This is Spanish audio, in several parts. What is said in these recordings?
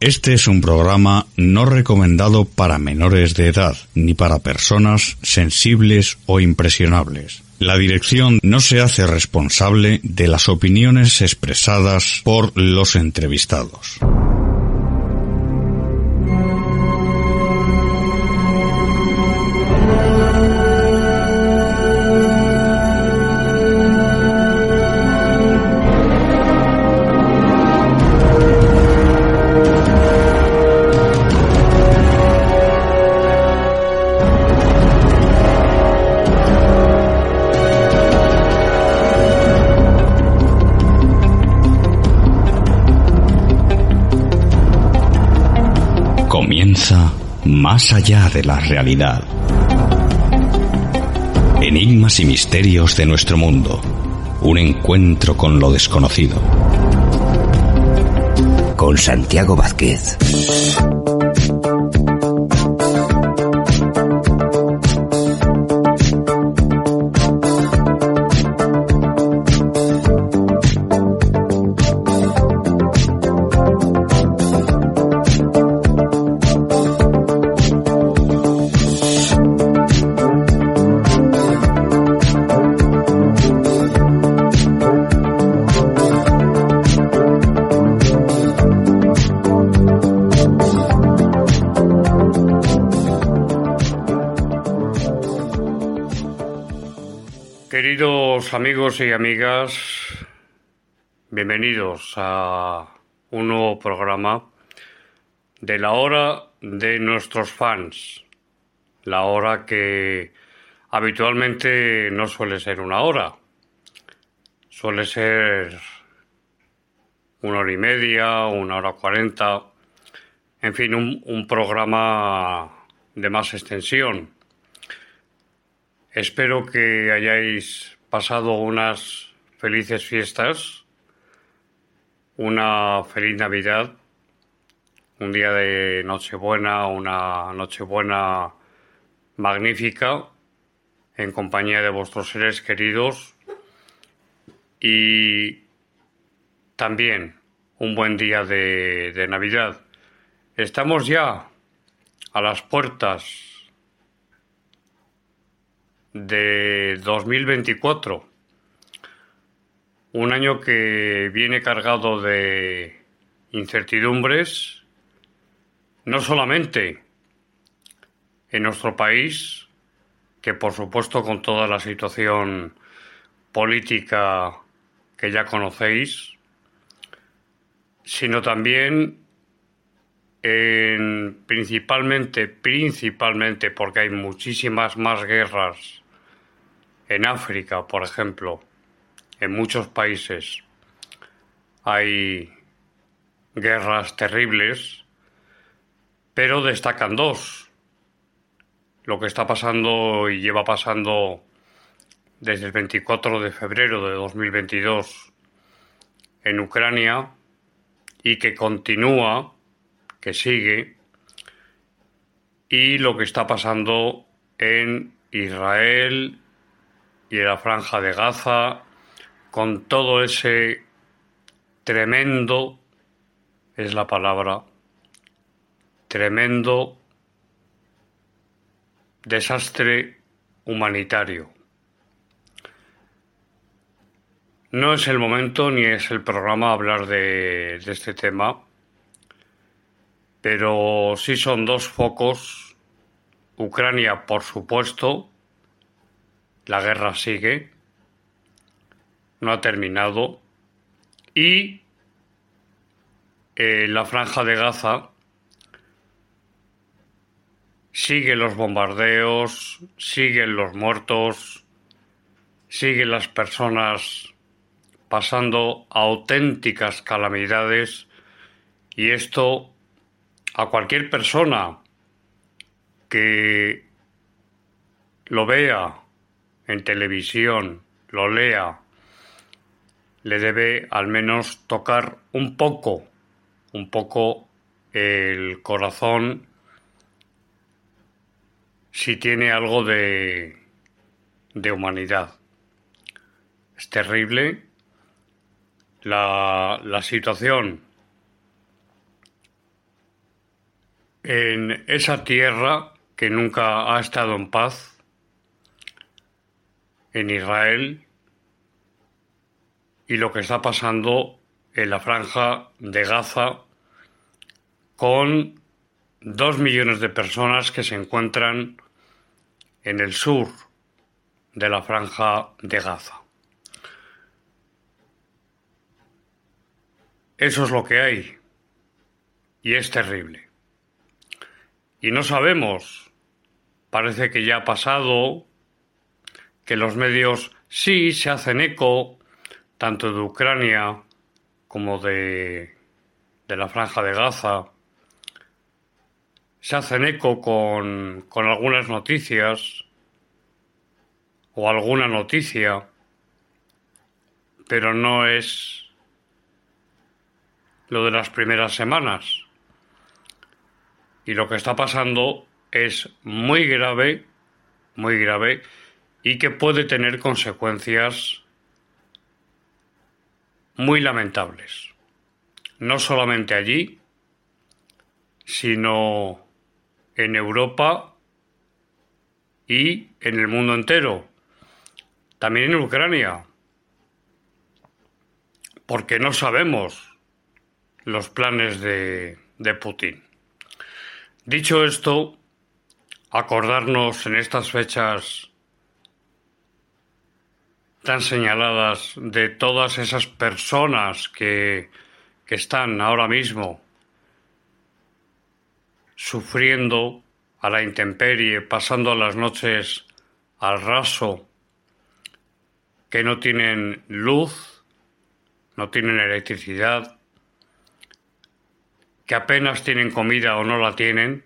Este es un programa no recomendado para menores de edad ni para personas sensibles o impresionables. La dirección no se hace responsable de las opiniones expresadas por los entrevistados. Más allá de la realidad. Enigmas y misterios de nuestro mundo. Un encuentro con lo desconocido. Con Santiago Vázquez. Queridos amigos y amigas, bienvenidos a un nuevo programa de la hora de nuestros fans. La hora que habitualmente no suele ser una hora, suele ser una hora y media, una hora cuarenta, en fin, un, programa de más extensión. Espero que hayáis pasado unas felices fiestas, una feliz Navidad, un día de Nochebuena, una Nochebuena magnífica, en compañía de vuestros seres queridos y también un buen día de, de Navidad. Estamos ya a las puertas de 2024. Un año que viene cargado de incertidumbres, no solamente en nuestro país, que por supuesto con toda la situación política que ya conocéis, sino también en, principalmente, principalmente porque hay muchísimas más guerras en África, por ejemplo, en muchos países hay guerras terribles, pero destacan dos. Lo que está pasando y lleva pasando desde el 24 de febrero de 2022 en Ucrania y que continúa, que sigue, y lo que está pasando en Israel y la franja de Gaza, con todo ese tremendo, es la palabra, tremendo desastre humanitario. No es el momento ni es el programa hablar de este tema, pero sí son dos focos. Ucrania, por supuesto, la guerra sigue, no ha terminado y eh, la franja de Gaza sigue los bombardeos, siguen los muertos, siguen las personas pasando auténticas calamidades y esto a cualquier persona que lo vea en televisión, lo lea, le debe al menos tocar un poco, un poco el corazón si tiene algo de, de humanidad. Es terrible la, la situación en esa tierra que nunca ha estado en paz, en Israel, y lo que está pasando en la franja de Gaza con dos millones de personas que se encuentran en el sur de la franja de Gaza. Eso es lo que hay y es terrible. Y no sabemos, parece que ya ha pasado, que los medios sí se hacen eco, tanto de Ucrania como de, de la franja de Gaza, se hacen eco con, con algunas noticias o alguna noticia, pero no es lo de las primeras semanas. Y lo que está pasando es muy grave, muy grave, y que puede tener consecuencias muy lamentables. No solamente allí, sino en Europa y en el mundo entero. También en Ucrania. Porque no sabemos los planes de, de Putin. Dicho esto, acordarnos en estas fechas tan señaladas de todas esas personas que, que están ahora mismo sufriendo a la intemperie, pasando las noches al raso, que no tienen luz, no tienen electricidad, que apenas tienen comida o no la tienen,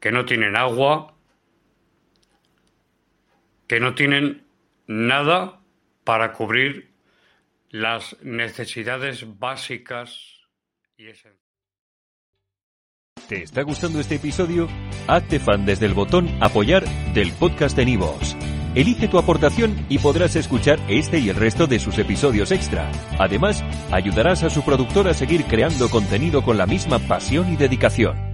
que no tienen agua, que no tienen nada para cubrir las necesidades básicas. ¿Te está gustando este episodio? Hazte fan desde el botón Apoyar del podcast de Nivos. Elige tu aportación y podrás escuchar este y el resto de sus episodios extra. Además, ayudarás a su productor a seguir creando contenido con la misma pasión y dedicación.